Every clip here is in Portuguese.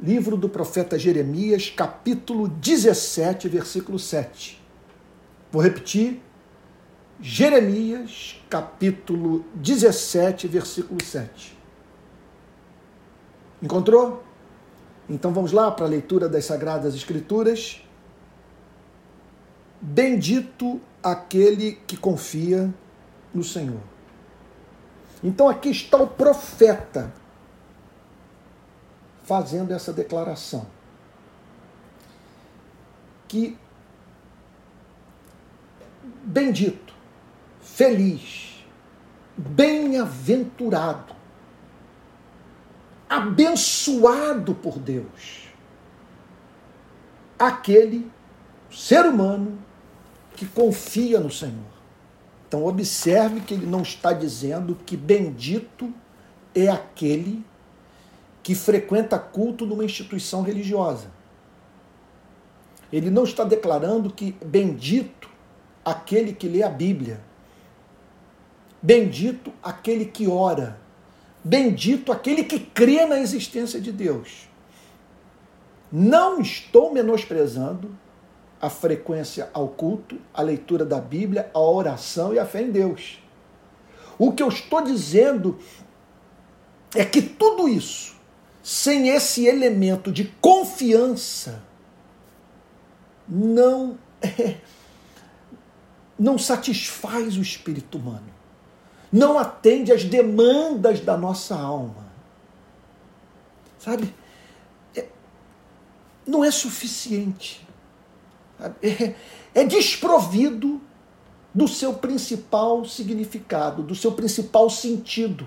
livro do profeta Jeremias, capítulo 17, versículo 7. Vou repetir. Jeremias, capítulo 17, versículo 7. Encontrou? Então vamos lá para a leitura das Sagradas Escrituras. Bendito aquele que confia no Senhor. Então aqui está o profeta fazendo essa declaração. Que bendito, feliz, bem-aventurado, abençoado por Deus, aquele ser humano que confia no Senhor. Então, observe que ele não está dizendo que bendito é aquele que frequenta culto numa instituição religiosa. Ele não está declarando que bendito aquele que lê a Bíblia. Bendito aquele que ora. Bendito aquele que crê na existência de Deus. Não estou menosprezando a frequência ao culto, a leitura da Bíblia, a oração e a fé em Deus. O que eu estou dizendo é que tudo isso, sem esse elemento de confiança, não é, não satisfaz o espírito humano. Não atende às demandas da nossa alma. Sabe? É, não é suficiente é, é desprovido do seu principal significado, do seu principal sentido.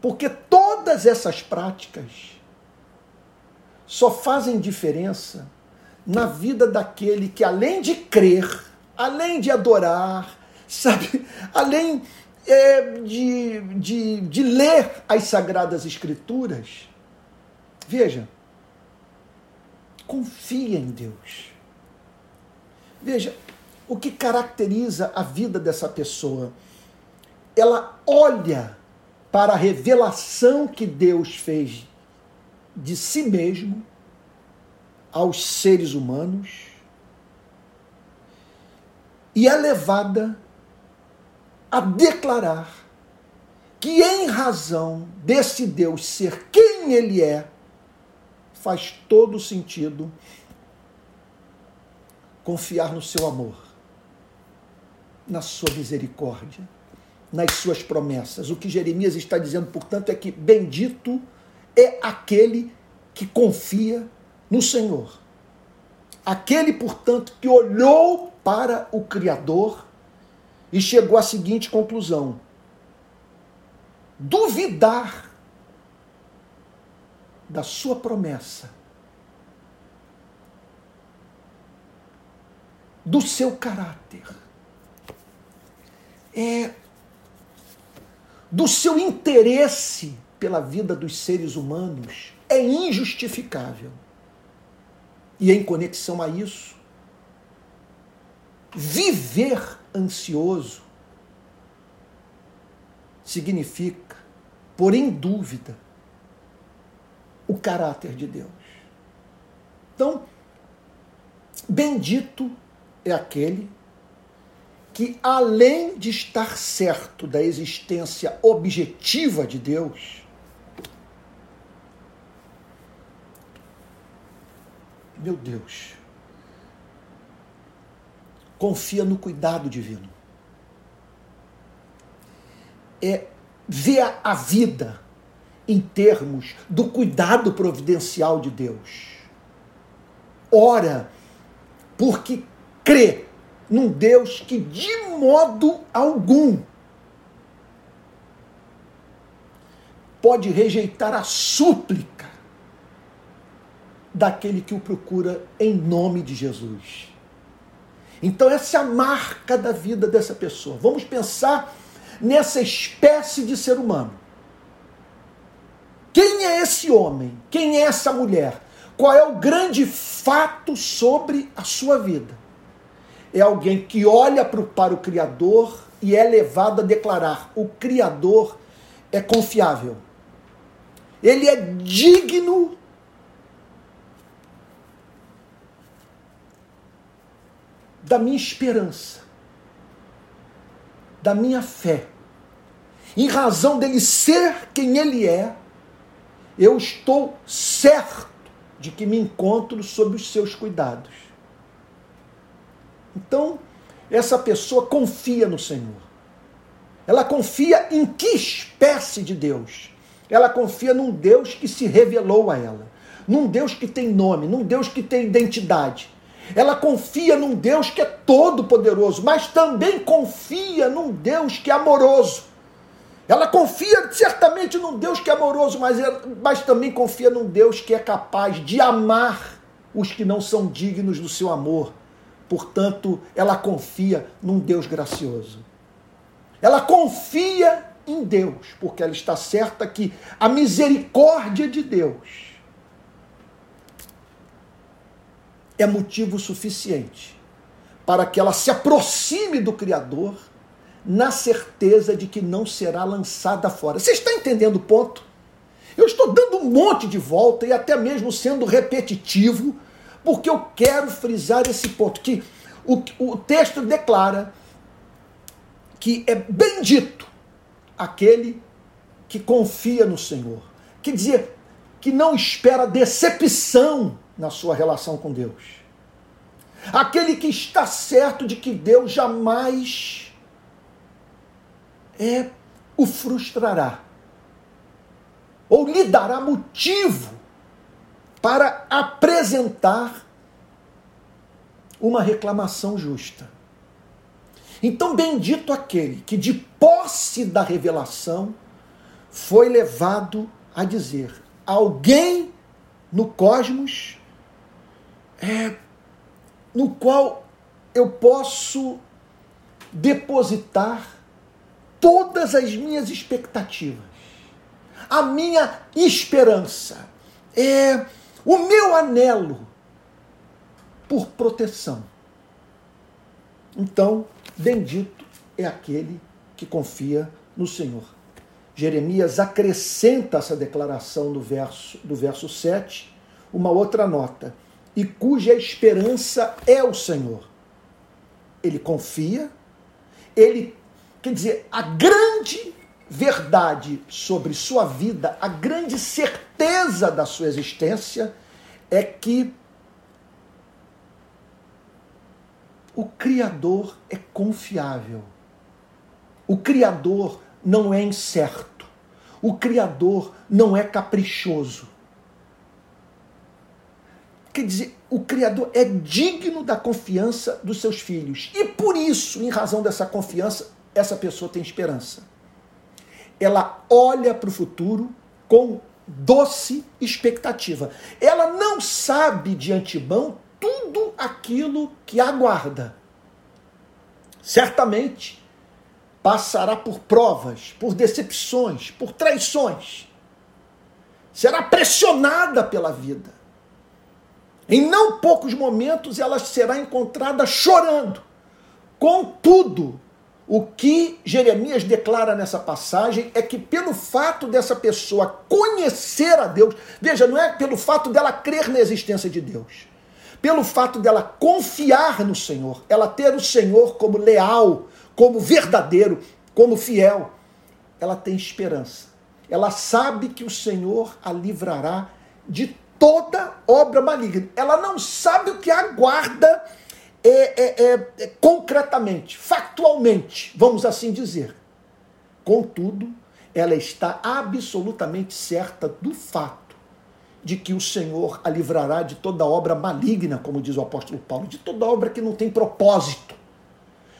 Porque todas essas práticas só fazem diferença na vida daquele que, além de crer, além de adorar, sabe, além é, de, de, de ler as Sagradas Escrituras, veja, confia em Deus. Veja, o que caracteriza a vida dessa pessoa? Ela olha para a revelação que Deus fez de si mesmo aos seres humanos e é levada a declarar que, em razão desse Deus ser quem ele é, faz todo sentido confiar no seu amor, na sua misericórdia, nas suas promessas. O que Jeremias está dizendo, portanto, é que bendito é aquele que confia no Senhor. Aquele, portanto, que olhou para o Criador e chegou à seguinte conclusão: duvidar da sua promessa do seu caráter, é, do seu interesse pela vida dos seres humanos é injustificável. E em conexão a isso, viver ansioso significa pôr em dúvida o caráter de Deus. Então, bendito é aquele que, além de estar certo da existência objetiva de Deus, meu Deus, confia no cuidado divino. É ver a vida em termos do cuidado providencial de Deus. Ora, porque crê num Deus que de modo algum pode rejeitar a súplica daquele que o procura em nome de Jesus. Então, essa é a marca da vida dessa pessoa. Vamos pensar nessa espécie de ser humano. Quem é esse homem? Quem é essa mulher? Qual é o grande fato sobre a sua vida? é alguém que olha para o Criador e é levado a declarar: o Criador é confiável. Ele é digno da minha esperança, da minha fé. Em razão dele ser quem ele é, eu estou certo de que me encontro sob os seus cuidados. Então, essa pessoa confia no Senhor. Ela confia em que espécie de Deus? Ela confia num Deus que se revelou a ela, num Deus que tem nome, num Deus que tem identidade. Ela confia num Deus que é todo-poderoso, mas também confia num Deus que é amoroso. Ela confia certamente num Deus que é amoroso, mas, mas também confia num Deus que é capaz de amar os que não são dignos do seu amor. Portanto, ela confia num Deus gracioso. Ela confia em Deus, porque ela está certa que a misericórdia de Deus é motivo suficiente para que ela se aproxime do Criador na certeza de que não será lançada fora. Você está entendendo o ponto? Eu estou dando um monte de volta e até mesmo sendo repetitivo, porque eu quero frisar esse ponto, que o, o texto declara que é bendito aquele que confia no Senhor. Quer dizer, que não espera decepção na sua relação com Deus. Aquele que está certo de que Deus jamais é, o frustrará ou lhe dará motivo para apresentar uma reclamação justa. Então, bendito aquele que, de posse da revelação, foi levado a dizer: alguém no cosmos é, no qual eu posso depositar todas as minhas expectativas, a minha esperança, é o meu anelo por proteção. Então, bendito é aquele que confia no Senhor. Jeremias acrescenta essa declaração do verso, do verso 7, uma outra nota, e cuja esperança é o Senhor. Ele confia, ele, quer dizer, a grande verdade sobre sua vida, a grande certeza da sua existência é que o Criador é confiável. O Criador não é incerto. O Criador não é caprichoso. Quer dizer, o Criador é digno da confiança dos seus filhos. E por isso, em razão dessa confiança, essa pessoa tem esperança. Ela olha para o futuro com doce expectativa. Ela não sabe de antemão tudo aquilo que aguarda. Certamente passará por provas, por decepções, por traições. Será pressionada pela vida. Em não poucos momentos ela será encontrada chorando. Contudo, o que Jeremias declara nessa passagem é que, pelo fato dessa pessoa conhecer a Deus, veja, não é pelo fato dela crer na existência de Deus, pelo fato dela confiar no Senhor, ela ter o Senhor como leal, como verdadeiro, como fiel, ela tem esperança. Ela sabe que o Senhor a livrará de toda obra maligna. Ela não sabe o que aguarda é, é, é, é concretamente, factualmente, vamos assim dizer. Contudo, ela está absolutamente certa do fato de que o Senhor a livrará de toda obra maligna, como diz o apóstolo Paulo, de toda obra que não tem propósito,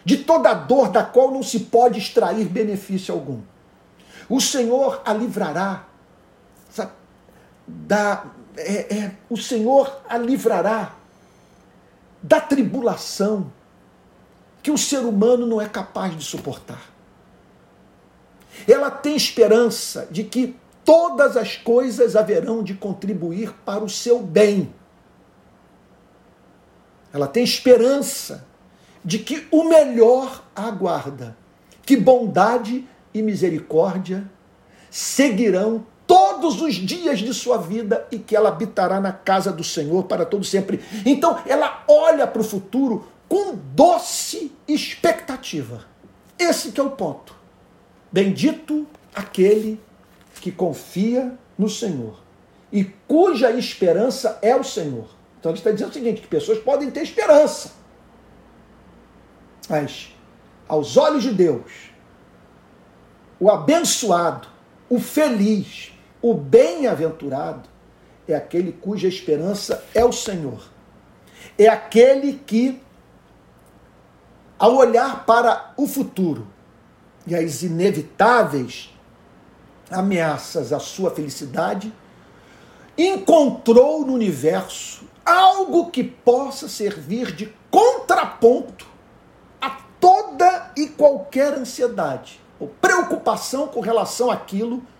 de toda dor da qual não se pode extrair benefício algum. O Senhor a livrará sabe, da. É, é, o Senhor a livrará da tribulação que o ser humano não é capaz de suportar. Ela tem esperança de que todas as coisas haverão de contribuir para o seu bem. Ela tem esperança de que o melhor aguarda, que bondade e misericórdia seguirão todos os dias de sua vida e que ela habitará na casa do Senhor para todo sempre. Então, ela olha para o futuro com doce expectativa. Esse que é o ponto. Bendito aquele que confia no Senhor e cuja esperança é o Senhor. Então ele está dizendo o seguinte: que pessoas podem ter esperança. Mas, aos olhos de Deus, o abençoado, o feliz, o bem-aventurado é aquele cuja esperança é o Senhor. É aquele que, ao olhar para o futuro e as inevitáveis ameaças à sua felicidade, encontrou no universo algo que possa servir de contraponto a toda e qualquer ansiedade ou preocupação com relação àquilo que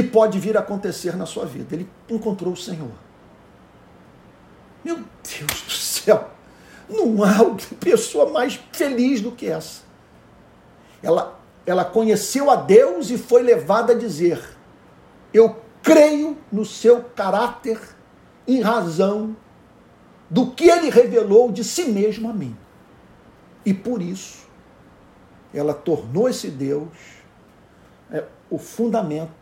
pode vir a acontecer na sua vida. Ele encontrou o Senhor. Meu Deus do céu! Não há pessoa mais feliz do que essa. Ela, ela conheceu a Deus e foi levada a dizer: Eu creio no seu caráter em razão do que ele revelou de si mesmo a mim. E por isso, ela tornou esse Deus é, o fundamento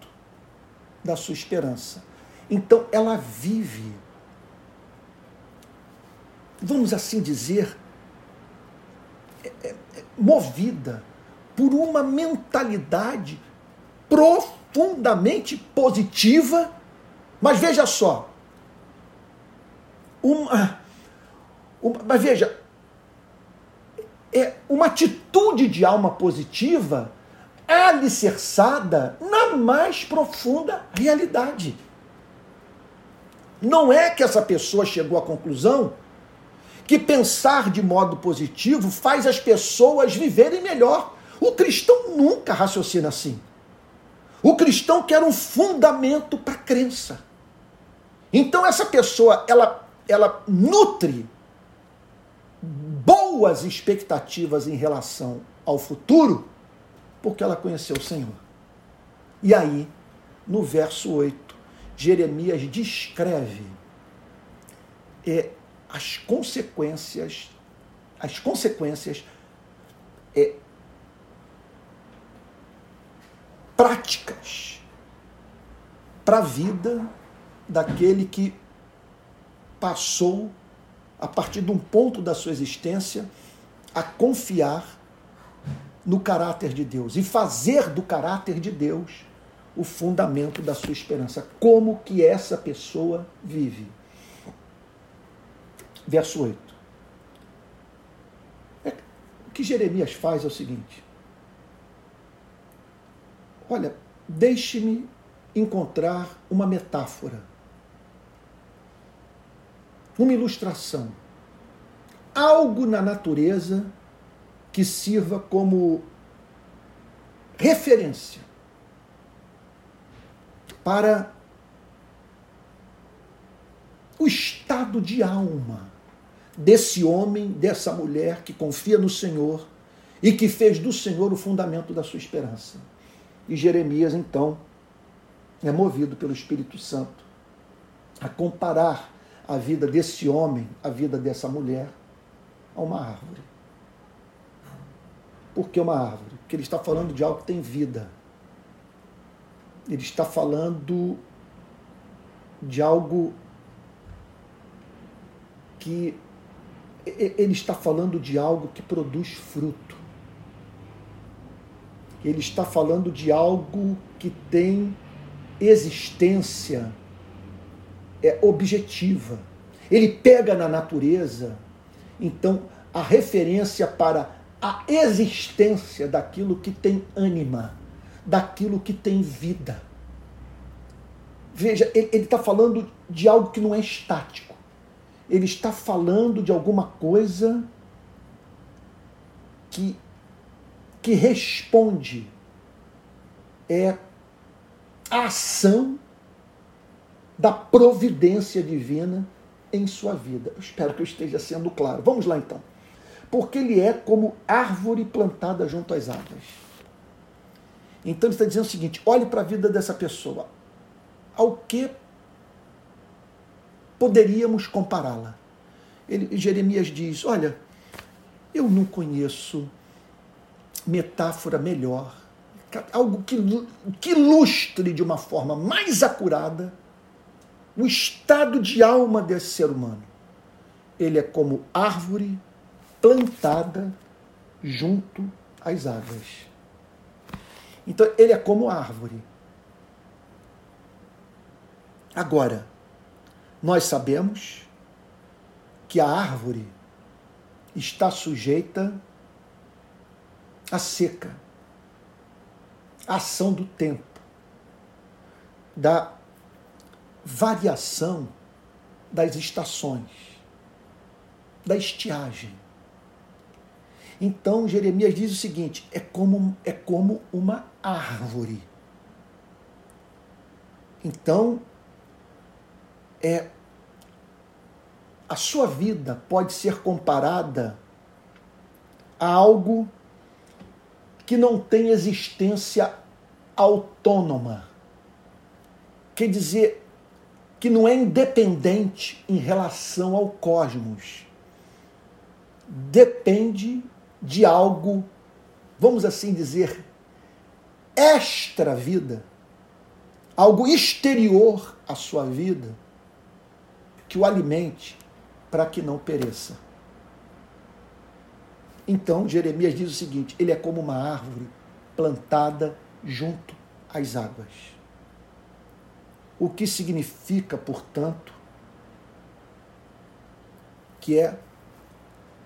da sua esperança. Então, ela vive, vamos assim dizer, é, é, é movida por uma mentalidade profundamente positiva, mas veja só, uma, uma, mas veja, é uma atitude de alma positiva alicerçada na mais profunda realidade. Não é que essa pessoa chegou à conclusão que pensar de modo positivo faz as pessoas viverem melhor. O cristão nunca raciocina assim. O cristão quer um fundamento para a crença. Então essa pessoa, ela ela nutre boas expectativas em relação ao futuro, porque ela conheceu o Senhor. E aí, no verso 8, Jeremias descreve é, as consequências, as consequências é, práticas para a vida daquele que passou, a partir de um ponto da sua existência, a confiar no caráter de Deus e fazer do caráter de Deus o fundamento da sua esperança. Como que essa pessoa vive? Verso 8. É, o que Jeremias faz é o seguinte: Olha, deixe-me encontrar uma metáfora uma ilustração, algo na natureza que sirva como referência para o estado de alma desse homem, dessa mulher que confia no Senhor e que fez do Senhor o fundamento da sua esperança. E Jeremias, então, é movido pelo Espírito Santo a comparar a vida desse homem, a vida dessa mulher, a uma árvore. Por que uma árvore? Porque ele está falando de algo que tem vida. Ele está falando de algo que. Ele está falando de algo que produz fruto. Ele está falando de algo que tem existência é, objetiva. Ele pega na natureza, então, a referência para a existência daquilo que tem ânima, daquilo que tem vida. Veja, ele está falando de algo que não é estático. Ele está falando de alguma coisa que, que responde é a ação da providência divina em sua vida. Eu espero que eu esteja sendo claro. Vamos lá então. Porque ele é como árvore plantada junto às águas. Então ele está dizendo o seguinte: olhe para a vida dessa pessoa. Ao que poderíamos compará-la? Jeremias diz: olha, Eu não conheço metáfora melhor, algo que, que ilustre de uma forma mais acurada o estado de alma desse ser humano. Ele é como árvore plantada junto às águas. Então, ele é como árvore. Agora, nós sabemos que a árvore está sujeita à seca, à ação do tempo, da variação das estações, da estiagem. Então Jeremias diz o seguinte: é como, é como uma árvore. Então, é a sua vida pode ser comparada a algo que não tem existência autônoma. Quer dizer, que não é independente em relação ao cosmos. Depende de algo, vamos assim dizer, extra vida, algo exterior à sua vida, que o alimente para que não pereça. Então, Jeremias diz o seguinte: ele é como uma árvore plantada junto às águas. O que significa, portanto, que é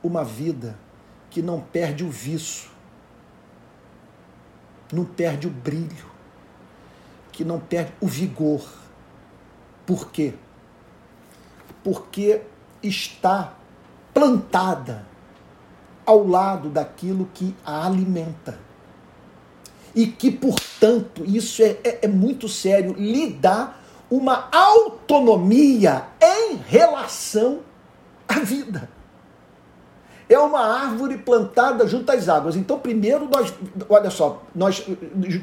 uma vida que não perde o viço, não perde o brilho, que não perde o vigor. Por quê? Porque está plantada ao lado daquilo que a alimenta. E que, portanto, isso é, é, é muito sério, lhe dá uma autonomia em relação à vida é uma árvore plantada junto às águas. Então, primeiro, nós, olha só, nós,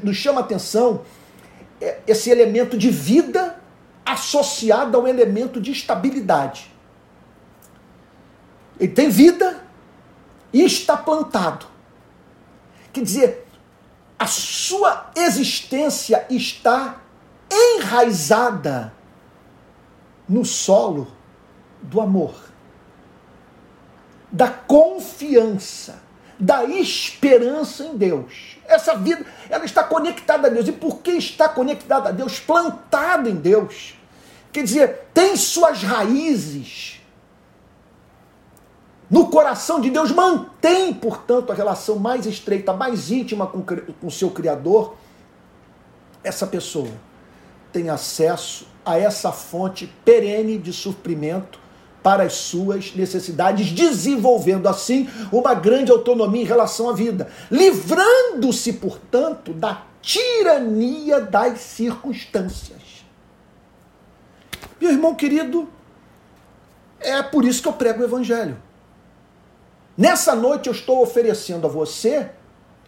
nos chama a atenção é, esse elemento de vida associado ao elemento de estabilidade. Ele tem vida e está plantado. Quer dizer, a sua existência está enraizada no solo do amor da confiança, da esperança em Deus. Essa vida, ela está conectada a Deus. E por que está conectada a Deus? Plantada em Deus. Quer dizer, tem suas raízes no coração de Deus, mantém, portanto, a relação mais estreita, mais íntima com o seu Criador. Essa pessoa tem acesso a essa fonte perene de suprimento para as suas necessidades, desenvolvendo assim uma grande autonomia em relação à vida, livrando-se, portanto, da tirania das circunstâncias. Meu irmão querido, é por isso que eu prego o Evangelho. Nessa noite eu estou oferecendo a você,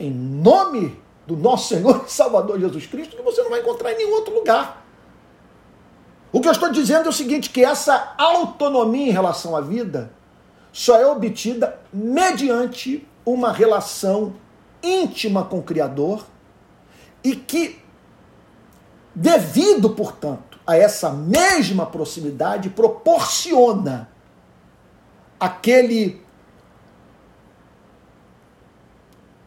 em nome do nosso Senhor e Salvador Jesus Cristo, que você não vai encontrar em nenhum outro lugar. O que eu estou dizendo é o seguinte: que essa autonomia em relação à vida só é obtida mediante uma relação íntima com o Criador e que, devido, portanto, a essa mesma proximidade, proporciona aquele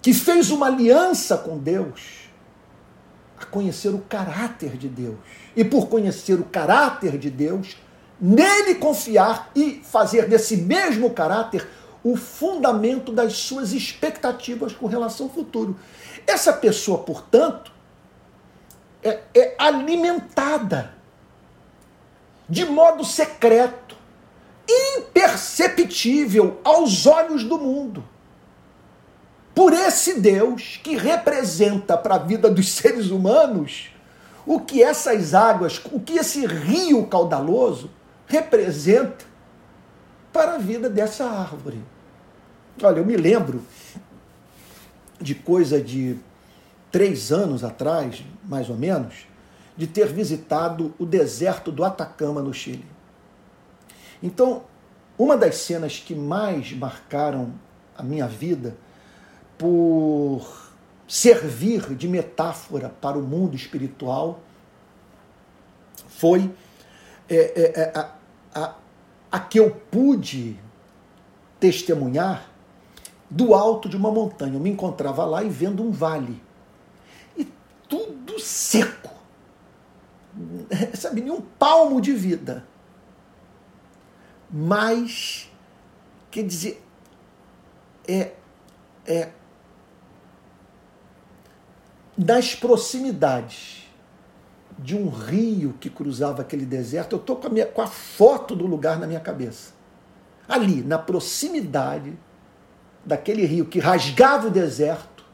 que fez uma aliança com Deus conhecer o caráter de Deus e por conhecer o caráter de Deus, nele confiar e fazer desse mesmo caráter o fundamento das suas expectativas com relação ao futuro. Essa pessoa, portanto, é, é alimentada de modo secreto, imperceptível aos olhos do mundo por esse Deus que representa para a vida dos seres humanos o que essas águas, o que esse rio caudaloso representa para a vida dessa árvore. Olha, eu me lembro de coisa de três anos atrás, mais ou menos, de ter visitado o deserto do Atacama, no Chile. Então, uma das cenas que mais marcaram a minha vida por servir de metáfora para o mundo espiritual foi é, é, é, a, a, a que eu pude testemunhar do alto de uma montanha. Eu me encontrava lá e vendo um vale. E tudo seco. Sabe, nenhum palmo de vida. Mas, quer dizer, é, é das proximidades de um rio que cruzava aquele deserto, eu estou com, com a foto do lugar na minha cabeça. Ali, na proximidade daquele rio que rasgava o deserto,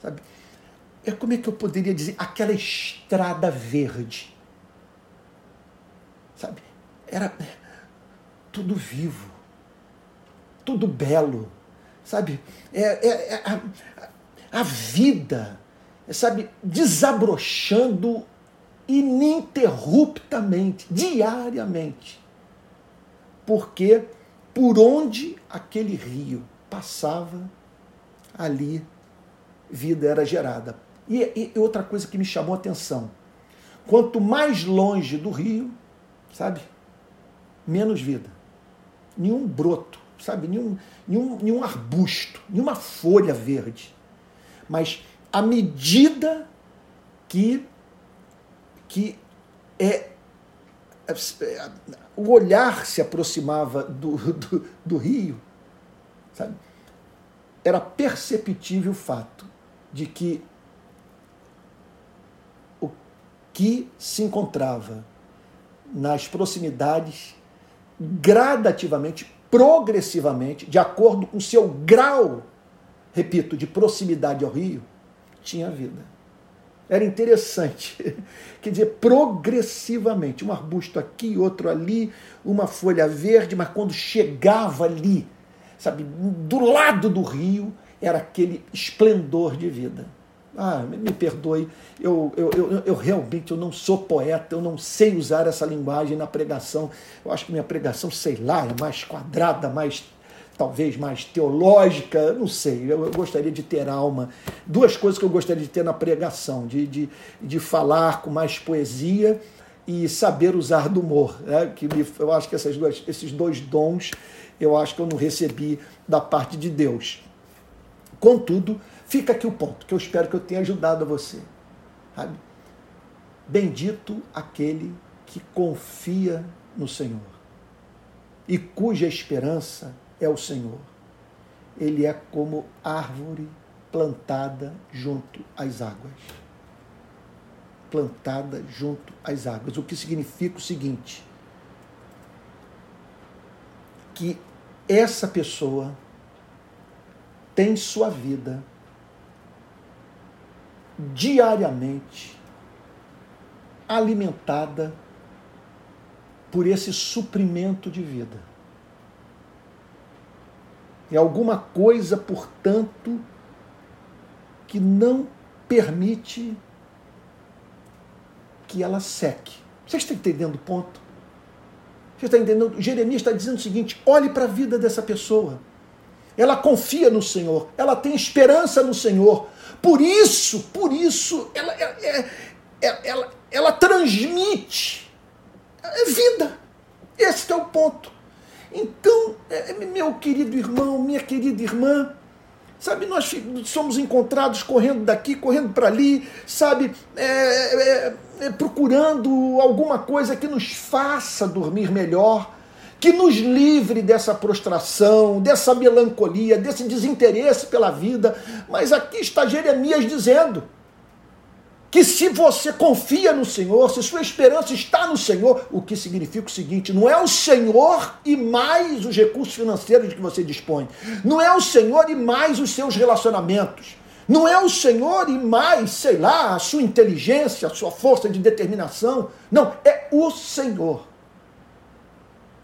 sabe? É como é que eu poderia dizer? Aquela estrada verde. Sabe? Era tudo vivo, tudo belo, sabe? É, é, é a, a vida, sabe? Desabrochando ininterruptamente, diariamente. Porque por onde aquele rio passava, ali vida era gerada. E, e outra coisa que me chamou a atenção: quanto mais longe do rio, sabe, menos vida. Nenhum broto, sabe, nenhum, nenhum, nenhum arbusto, nenhuma folha verde. Mas à medida que, que é, é o olhar se aproximava do, do, do rio, Sabe? Era perceptível o fato de que o que se encontrava nas proximidades, gradativamente, progressivamente, de acordo com seu grau, repito, de proximidade ao rio, tinha vida. Era interessante. Quer dizer, progressivamente, um arbusto aqui, outro ali, uma folha verde, mas quando chegava ali, sabe, do lado do rio era aquele esplendor de vida. Ah, me perdoe, eu, eu, eu, eu, realmente eu não sou poeta, eu não sei usar essa linguagem na pregação. Eu acho que minha pregação, sei lá, é mais quadrada, mais talvez mais teológica, não sei. Eu, gostaria de ter alma. Duas coisas que eu gostaria de ter na pregação: de, de, de falar com mais poesia e saber usar do humor. Né? Que me, eu acho que essas duas, esses dois dons eu acho que eu não recebi da parte de Deus. Contudo, fica aqui o ponto, que eu espero que eu tenha ajudado a você. Sabe? Bendito aquele que confia no Senhor e cuja esperança é o Senhor. Ele é como árvore plantada junto às águas. Plantada junto às águas. O que significa o seguinte: que essa pessoa tem sua vida diariamente alimentada por esse suprimento de vida. É alguma coisa, portanto, que não permite que ela seque. Você está entendendo o ponto? Você está entendendo? Jeremias está dizendo o seguinte: olhe para a vida dessa pessoa. Ela confia no Senhor, ela tem esperança no Senhor. Por isso, por isso, ela, é, é, é ela, ela transmite vida. Esse é o ponto. Então, é, meu querido irmão, minha querida irmã, Sabe, nós somos encontrados correndo daqui, correndo para ali, sabe, é, é, é, procurando alguma coisa que nos faça dormir melhor, que nos livre dessa prostração, dessa melancolia, desse desinteresse pela vida. Mas aqui está Jeremias dizendo: que se você confia no Senhor, se sua esperança está no Senhor, o que significa o seguinte: não é o Senhor e mais os recursos financeiros de que você dispõe, não é o Senhor e mais os seus relacionamentos, não é o Senhor e mais, sei lá, a sua inteligência, a sua força de determinação, não, é o Senhor.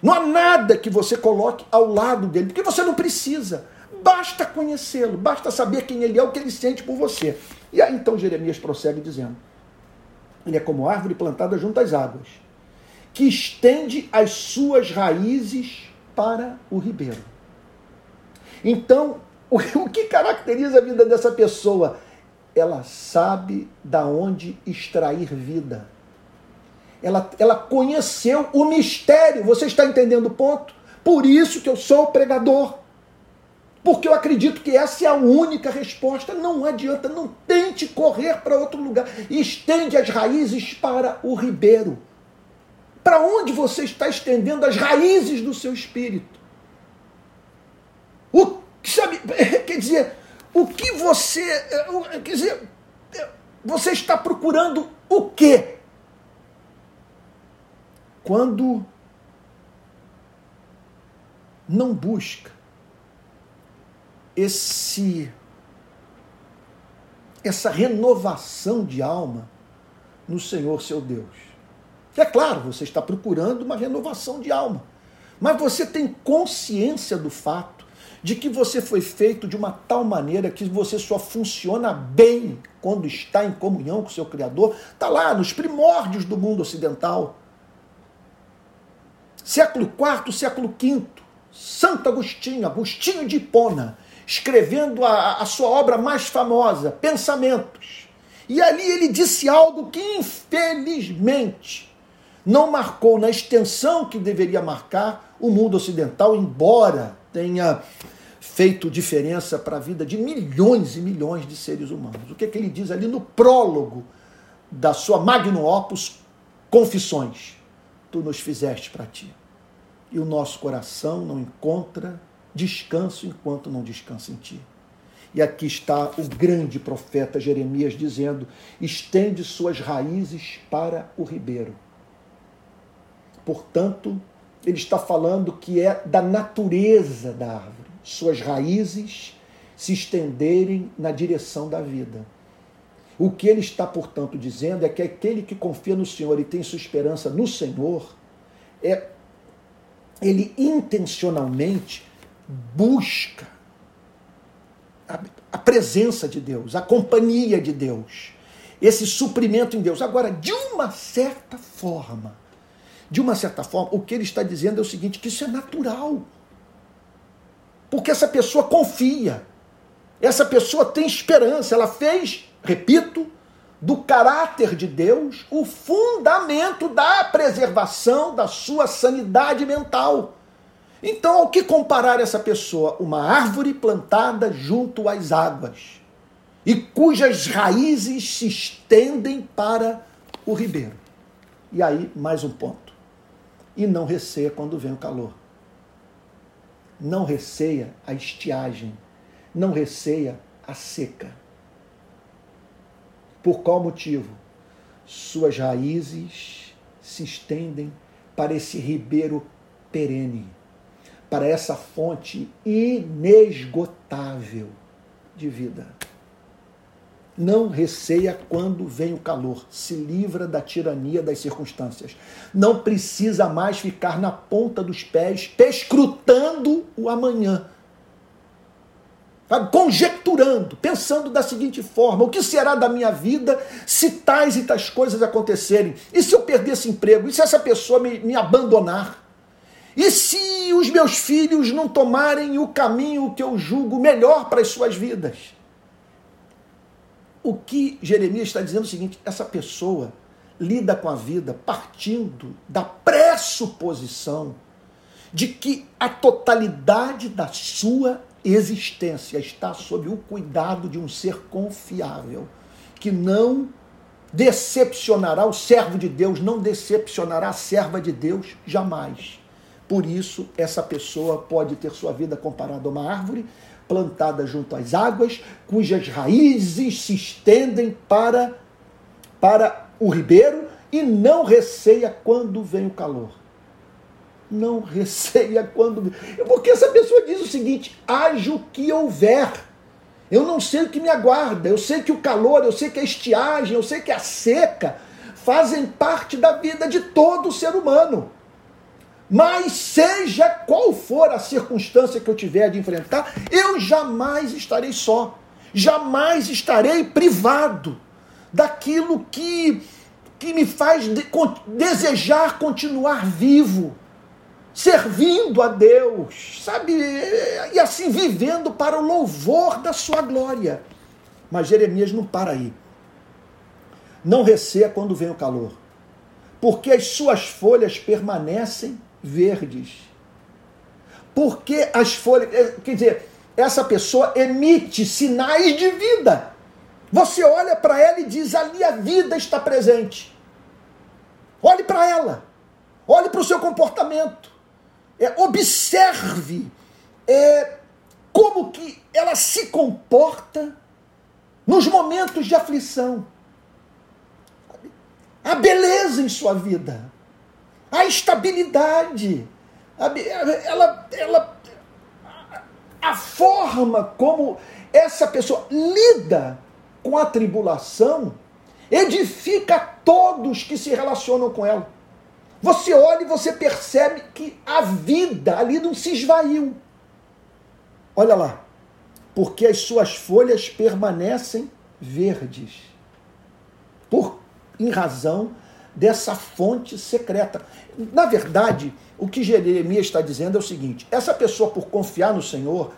Não há nada que você coloque ao lado dele, porque você não precisa. Basta conhecê-lo, basta saber quem ele é, o que ele sente por você. E aí então Jeremias prossegue dizendo: Ele é como árvore plantada junto às águas, que estende as suas raízes para o ribeiro. Então, o, que caracteriza a vida dessa pessoa? Ela sabe da onde extrair vida. Ela, ela conheceu o mistério. Você está entendendo o ponto? Por isso que eu sou pregador. Porque eu acredito que essa é a única resposta. Não adianta, não tente correr para outro lugar. Estende as raízes para o ribeiro. Para onde você está estendendo as raízes do seu espírito? O, sabe, quer dizer, o que você. Quer dizer, você está procurando o quê? Quando não busca esse essa renovação de alma no Senhor seu Deus. É claro, você está procurando uma renovação de alma, mas você tem consciência do fato de que você foi feito de uma tal maneira que você só funciona bem quando está em comunhão com seu Criador. Está lá nos primórdios do mundo ocidental. Século IV, século V, Santo Agostinho, Agostinho de Hipona, escrevendo a, a sua obra mais famosa, Pensamentos. E ali ele disse algo que, infelizmente, não marcou na extensão que deveria marcar o mundo ocidental, embora tenha feito diferença para a vida de milhões e milhões de seres humanos. O que, é que ele diz ali no prólogo da sua Magnum Opus Confissões? Tu nos fizeste para ti. E o nosso coração não encontra descanso enquanto não descansa em ti. E aqui está o grande profeta Jeremias dizendo: estende suas raízes para o ribeiro. Portanto, ele está falando que é da natureza da árvore, suas raízes se estenderem na direção da vida. O que ele está, portanto, dizendo é que aquele que confia no Senhor e tem sua esperança no Senhor, é ele intencionalmente busca a, a presença de Deus, a companhia de Deus, esse suprimento em Deus. Agora, de uma certa forma, de uma certa forma, o que ele está dizendo é o seguinte: que isso é natural. Porque essa pessoa confia, essa pessoa tem esperança, ela fez, repito, do caráter de Deus o fundamento da preservação da sua sanidade mental. Então, ao que comparar essa pessoa? Uma árvore plantada junto às águas e cujas raízes se estendem para o ribeiro. E aí, mais um ponto. E não receia quando vem o calor. Não receia a estiagem. Não receia a seca. Por qual motivo? Suas raízes se estendem para esse ribeiro perene para essa fonte inesgotável de vida. Não receia quando vem o calor, se livra da tirania das circunstâncias. Não precisa mais ficar na ponta dos pés, pescrutando o amanhã. Conjecturando, pensando da seguinte forma: o que será da minha vida se tais e tais coisas acontecerem? E se eu perder esse emprego? E se essa pessoa me, me abandonar? E se os meus filhos não tomarem o caminho que eu julgo melhor para as suas vidas? O que Jeremias está dizendo é o seguinte: essa pessoa lida com a vida partindo da pressuposição de que a totalidade da sua existência está sob o cuidado de um ser confiável, que não decepcionará o servo de Deus, não decepcionará a serva de Deus jamais. Por isso, essa pessoa pode ter sua vida comparada a uma árvore plantada junto às águas, cujas raízes se estendem para, para o ribeiro e não receia quando vem o calor. Não receia quando. Porque essa pessoa diz o seguinte: haja o que houver. Eu não sei o que me aguarda. Eu sei que o calor, eu sei que a estiagem, eu sei que a seca fazem parte da vida de todo ser humano. Mas seja qual for a circunstância que eu tiver de enfrentar, eu jamais estarei só. Jamais estarei privado daquilo que, que me faz de, desejar continuar vivo. servindo a Deus, sabe? E assim vivendo para o louvor da sua glória. Mas Jeremias não para aí. Não receia quando vem o calor, porque as suas folhas permanecem verdes. Porque as folhas, eh, quer dizer, essa pessoa emite sinais de vida. Você olha para ela e diz: ali a vida está presente. Olhe para ela. Olhe para o seu comportamento. É, observe é, como que ela se comporta nos momentos de aflição. A beleza em sua vida. A estabilidade. A, ela, ela, a forma como essa pessoa lida com a tribulação edifica todos que se relacionam com ela. Você olha e você percebe que a vida ali não se esvaiu. Olha lá. Porque as suas folhas permanecem verdes. Por em razão dessa fonte secreta. Na verdade, o que Jeremias está dizendo é o seguinte: essa pessoa, por confiar no Senhor,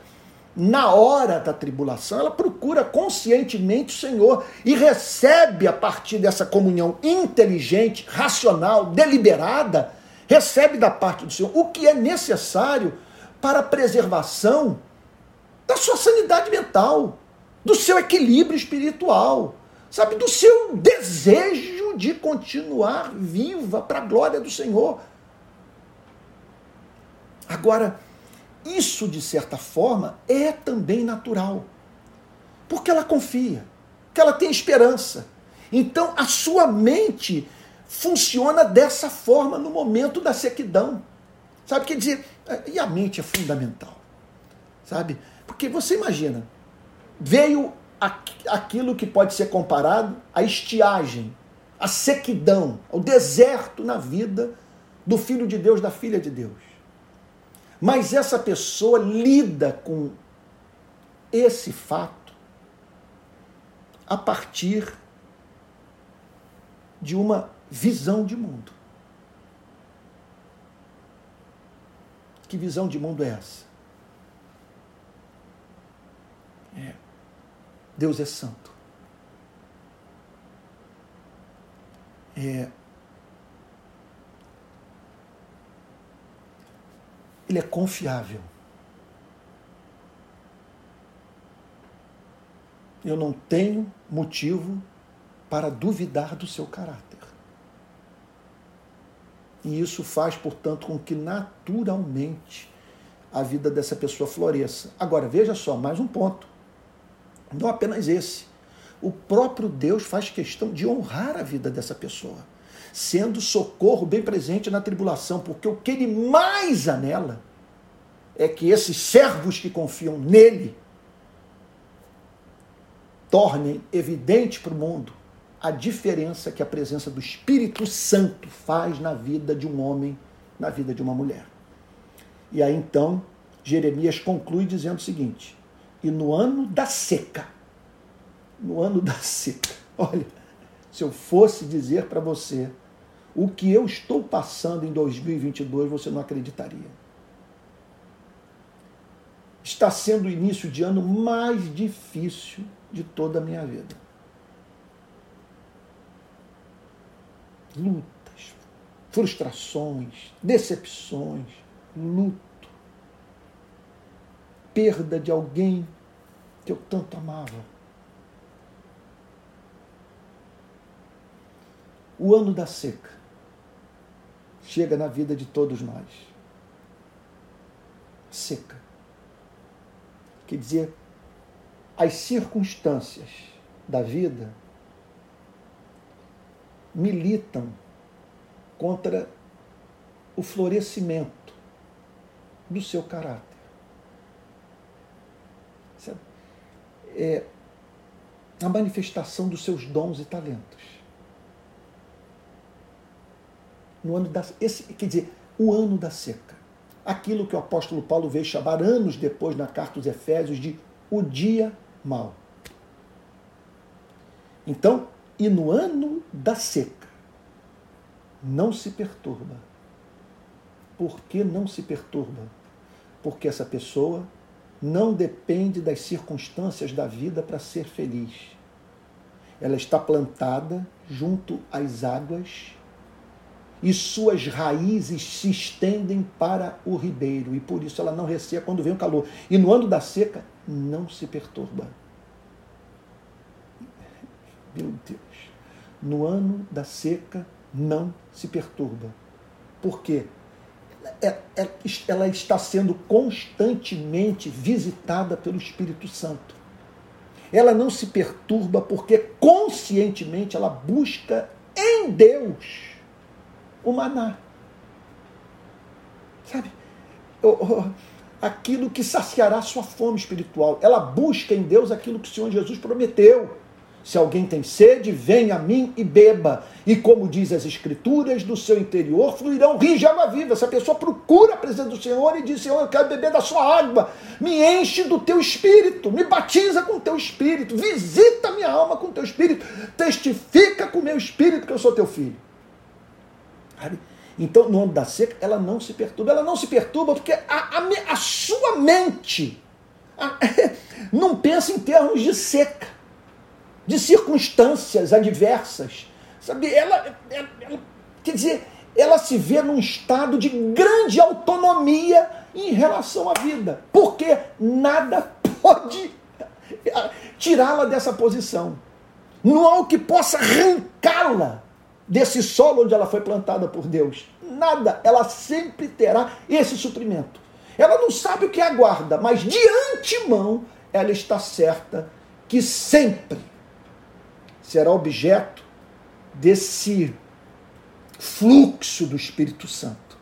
na hora da tribulação, ela procura conscientemente o Senhor e recebe a partir dessa comunhão inteligente, racional, deliberada, recebe da parte do Senhor o que é necessário para a preservação da sua sanidade mental, do seu equilíbrio espiritual, sabe, do seu desejo de continuar viva para a glória do Senhor. Agora, isso, de certa forma, é também natural. Porque ela confia, que ela tem esperança. Então, a sua mente funciona dessa forma no momento da sequidão. Sabe? Quer dizer, e a mente é fundamental. Sabe? Porque você imagina, veio aquilo que pode ser comparado à estiagem, à sequidão, ao deserto na vida do filho de Deus, da filha de Deus. Mas essa pessoa lida com esse fato a partir de uma visão de mundo. Que visão de mundo é essa? É. Deus é santo. É, ele é confiável. Eu não tenho motivo para duvidar do seu caráter. E isso faz, portanto, com que naturalmente a vida dessa pessoa floresça. Agora, veja só, mais um ponto. Não apenas esse. O próprio Deus faz questão de honrar a vida dessa pessoa sendo socorro bem presente na tribulação, porque o que ele mais anela é que esses servos que confiam nele tornem evidente para o mundo a diferença que a presença do Espírito Santo faz na vida de um homem, na vida de uma mulher. E aí então, Jeremias conclui dizendo o seguinte: e no ano da seca, no ano da seca, olha, se eu fosse dizer para você o que eu estou passando em 2022, você não acreditaria. Está sendo o início de ano mais difícil de toda a minha vida. Lutas, frustrações, decepções, luto, perda de alguém que eu tanto amava o ano da seca chega na vida de todos nós. Seca. Quer dizer, as circunstâncias da vida militam contra o florescimento do seu caráter. É a manifestação dos seus dons e talentos. No ano da esse, quer dizer, o ano da seca. Aquilo que o apóstolo Paulo veio chamar anos depois na carta aos Efésios de o dia mau. Então, e no ano da seca, não se perturba, por que não se perturba? Porque essa pessoa não depende das circunstâncias da vida para ser feliz. Ela está plantada junto às águas e suas raízes se estendem para o ribeiro e por isso ela não receia quando vem o calor. E no ano da seca não se perturba. Meu Deus. No ano da seca não se perturba. Por quê? É, é, ela está sendo constantemente visitada pelo Espírito Santo. Ela não se perturba porque conscientemente ela busca em Deus o maná. Sabe? Aquilo que saciará sua fome espiritual. Ela busca em Deus aquilo que o Senhor Jesus prometeu. Se alguém tem sede, venha a mim e beba. E como diz as Escrituras, do seu interior fluirão rios de água viva. Essa pessoa procura a presença do Senhor e diz: Senhor, eu quero beber da sua água. Me enche do teu espírito, me batiza com o teu espírito, visita minha alma com o teu espírito, testifica com o meu espírito que eu sou teu filho. Então, no ano da seca, ela não se perturba. Ela não se perturba porque a, a, a sua mente a, não pensa em termos de seca de circunstâncias adversas. Sabe? Ela, ela, ela, quer dizer, ela se vê num estado de grande autonomia em relação à vida. Porque nada pode tirá-la dessa posição. Não há o que possa arrancá-la desse solo onde ela foi plantada por Deus. Nada. Ela sempre terá esse suprimento. Ela não sabe o que aguarda, mas de antemão ela está certa que sempre será objeto desse fluxo do Espírito Santo,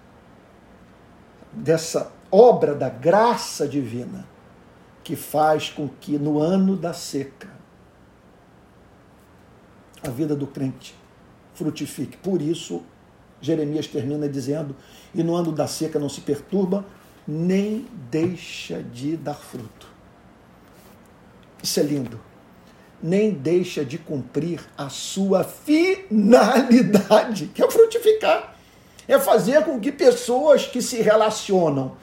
dessa obra da graça divina que faz com que no ano da seca a vida do crente frutifique. Por isso, Jeremias termina dizendo: e no ano da seca não se perturba, nem deixa de dar fruto. Isso é lindo nem deixa de cumprir a sua finalidade, que é frutificar. É fazer com que pessoas que se relacionam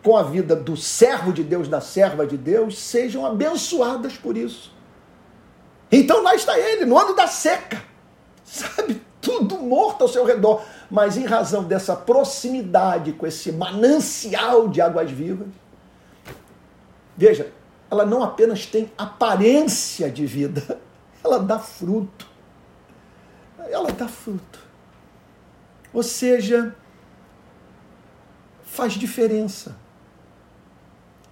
com a vida do servo de Deus, da serva de Deus, sejam abençoadas por isso. Então lá está ele, no ano da seca, sabe? Tudo morto ao seu redor, mas em razão dessa proximidade com esse manancial de águas vivas. Veja, ela não apenas tem aparência de vida, ela dá fruto. Ela dá fruto. Ou seja, faz diferença.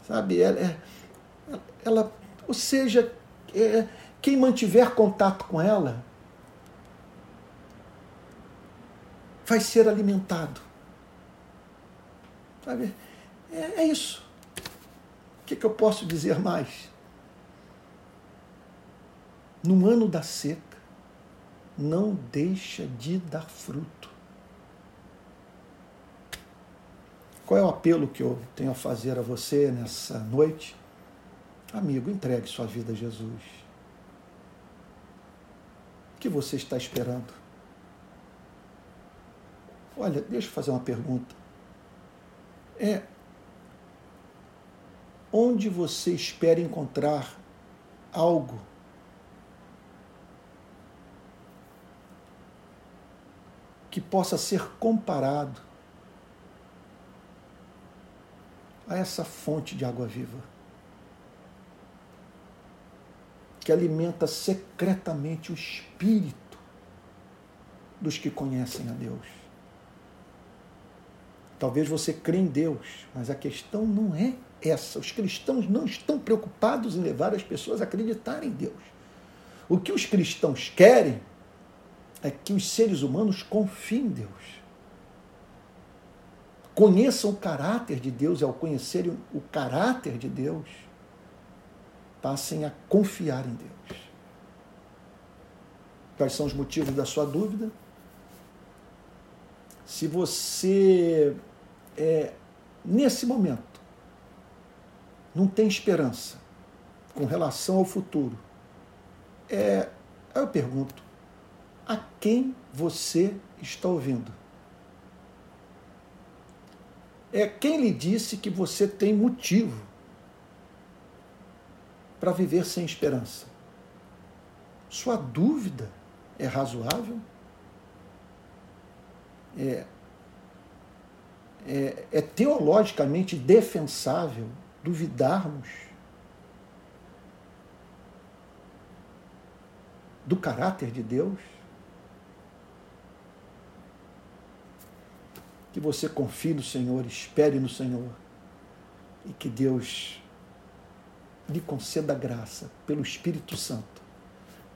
Sabe? Ela, é, ela ou seja, é, quem mantiver contato com ela vai ser alimentado. Sabe? É, é isso que, que eu posso dizer mais? No ano da seca, não deixa de dar fruto. Qual é o apelo que eu tenho a fazer a você nessa noite? Amigo, entregue sua vida a Jesus. O que você está esperando? Olha, deixa eu fazer uma pergunta. É, onde você espera encontrar algo que possa ser comparado a essa fonte de água viva, que alimenta secretamente o espírito dos que conhecem a Deus. Talvez você crê em Deus, mas a questão não é essa. Os cristãos não estão preocupados em levar as pessoas a acreditarem em Deus. O que os cristãos querem é que os seres humanos confiem em Deus. Conheçam o caráter de Deus e, ao conhecerem o caráter de Deus, passem a confiar em Deus. Quais são os motivos da sua dúvida? Se você, é, nesse momento, não tem esperança com relação ao futuro, é, eu pergunto: a quem você está ouvindo? é quem lhe disse que você tem motivo para viver sem esperança? Sua dúvida é razoável? É, é, é teologicamente defensável duvidarmos do caráter de Deus? Que você confie no Senhor, espere no Senhor e que Deus lhe conceda graça pelo Espírito Santo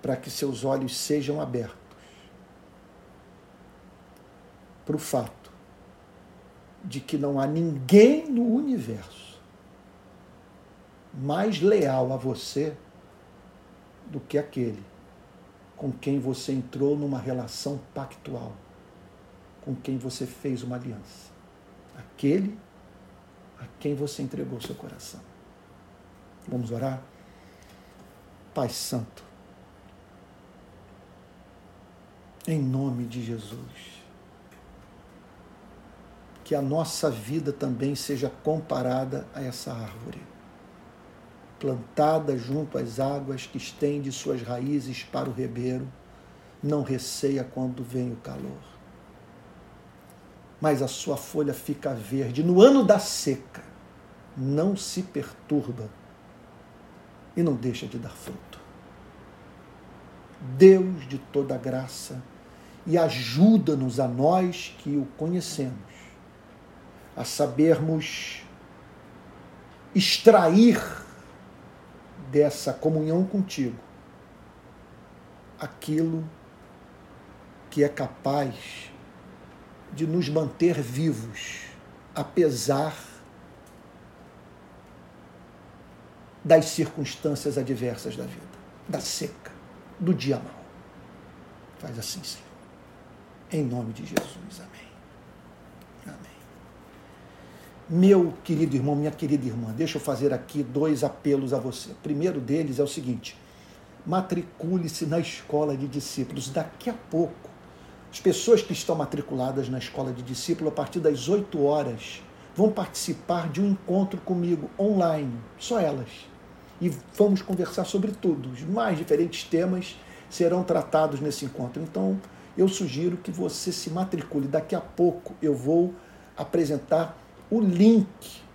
para que seus olhos sejam abertos para o fato de que não há ninguém no universo mais leal a você do que aquele com quem você entrou numa relação pactual, com quem você fez uma aliança. Aquele a quem você entregou seu coração. Vamos orar? Pai Santo, em nome de Jesus, que a nossa vida também seja comparada a essa árvore plantada junto às águas, que estende suas raízes para o ribeiro, não receia quando vem o calor. Mas a sua folha fica verde. No ano da seca, não se perturba e não deixa de dar fruto. Deus de toda graça, e ajuda-nos a nós que o conhecemos, a sabermos extrair dessa comunhão contigo aquilo que é capaz de nos manter vivos, apesar das circunstâncias adversas da vida, da seca, do dia mau. Faz assim, Senhor. Em nome de Jesus. Amém. Meu querido irmão, minha querida irmã, deixa eu fazer aqui dois apelos a você. O primeiro deles é o seguinte: matricule-se na escola de discípulos. Daqui a pouco, as pessoas que estão matriculadas na escola de discípulos, a partir das 8 horas, vão participar de um encontro comigo online, só elas. E vamos conversar sobre tudo. Os mais diferentes temas serão tratados nesse encontro. Então, eu sugiro que você se matricule. Daqui a pouco eu vou apresentar o link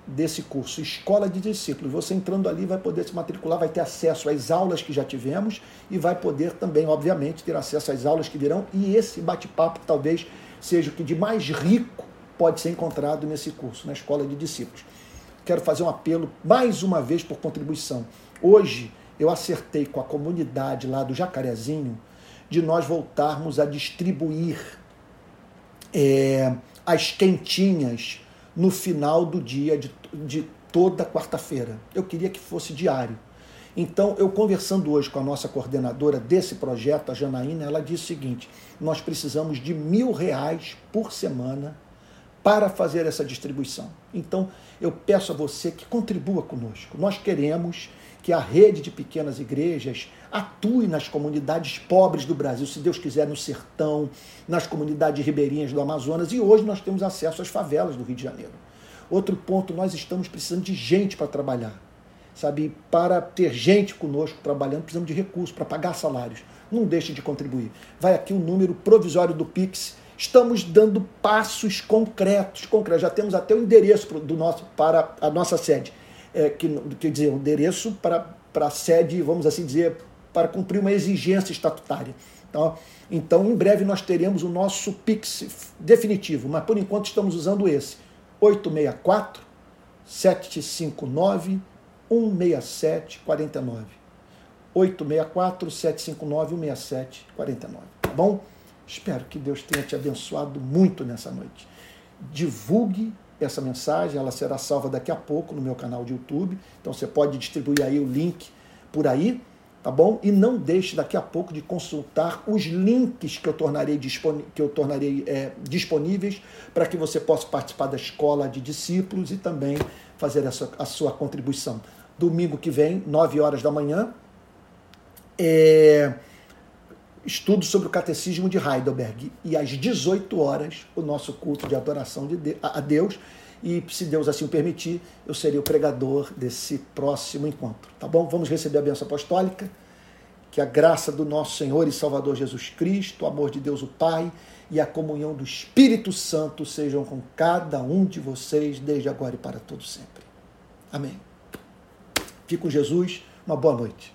desse curso, Escola de Discípulos. Você entrando ali vai poder se matricular, vai ter acesso às aulas que já tivemos e vai poder também, obviamente, ter acesso às aulas que virão. E esse bate-papo talvez seja o que de mais rico pode ser encontrado nesse curso, na Escola de Discípulos. Quero fazer um apelo mais uma vez por contribuição. Hoje eu acertei com a comunidade lá do Jacarezinho de nós voltarmos a distribuir é, as quentinhas no final do dia de, de toda quarta-feira. Eu queria que fosse diário. Então, eu conversando hoje com a nossa coordenadora desse projeto, a Janaína, ela disse o seguinte: nós precisamos de mil reais por semana para fazer essa distribuição. Então, eu peço a você que contribua conosco. Nós queremos que a rede de pequenas igrejas atue nas comunidades pobres do Brasil, se Deus quiser, no sertão, nas comunidades ribeirinhas do Amazonas, e hoje nós temos acesso às favelas do Rio de Janeiro. Outro ponto, nós estamos precisando de gente para trabalhar. Sabe, para ter gente conosco trabalhando, precisamos de recursos para pagar salários. Não deixe de contribuir. Vai aqui o número provisório do Pix. Estamos dando passos concretos, concretos. Já temos até o endereço do nosso, para a nossa sede é, que, quer dizer, um endereço para, a sede, vamos assim dizer, para cumprir uma exigência estatutária. Tá? Então, em breve nós teremos o nosso Pix definitivo, mas por enquanto estamos usando esse: 864 759 16749. 864 759 16749. Tá bom? Espero que Deus tenha te abençoado muito nessa noite. Divulgue essa mensagem, ela será salva daqui a pouco no meu canal de YouTube. Então você pode distribuir aí o link por aí, tá bom? E não deixe daqui a pouco de consultar os links que eu tornarei, que eu tornarei é, disponíveis para que você possa participar da escola de discípulos e também fazer a sua, a sua contribuição. Domingo que vem, 9 horas da manhã, é, estudo sobre o Catecismo de Heidelberg. E às 18 horas, o nosso culto de adoração de a Deus. e se Deus assim o permitir, eu serei o pregador desse próximo encontro, tá bom? Vamos receber a benção apostólica. Que a graça do nosso Senhor e Salvador Jesus Cristo, o amor de Deus o Pai e a comunhão do Espírito Santo sejam com cada um de vocês desde agora e para todo sempre. Amém. Fique com Jesus. Uma boa noite.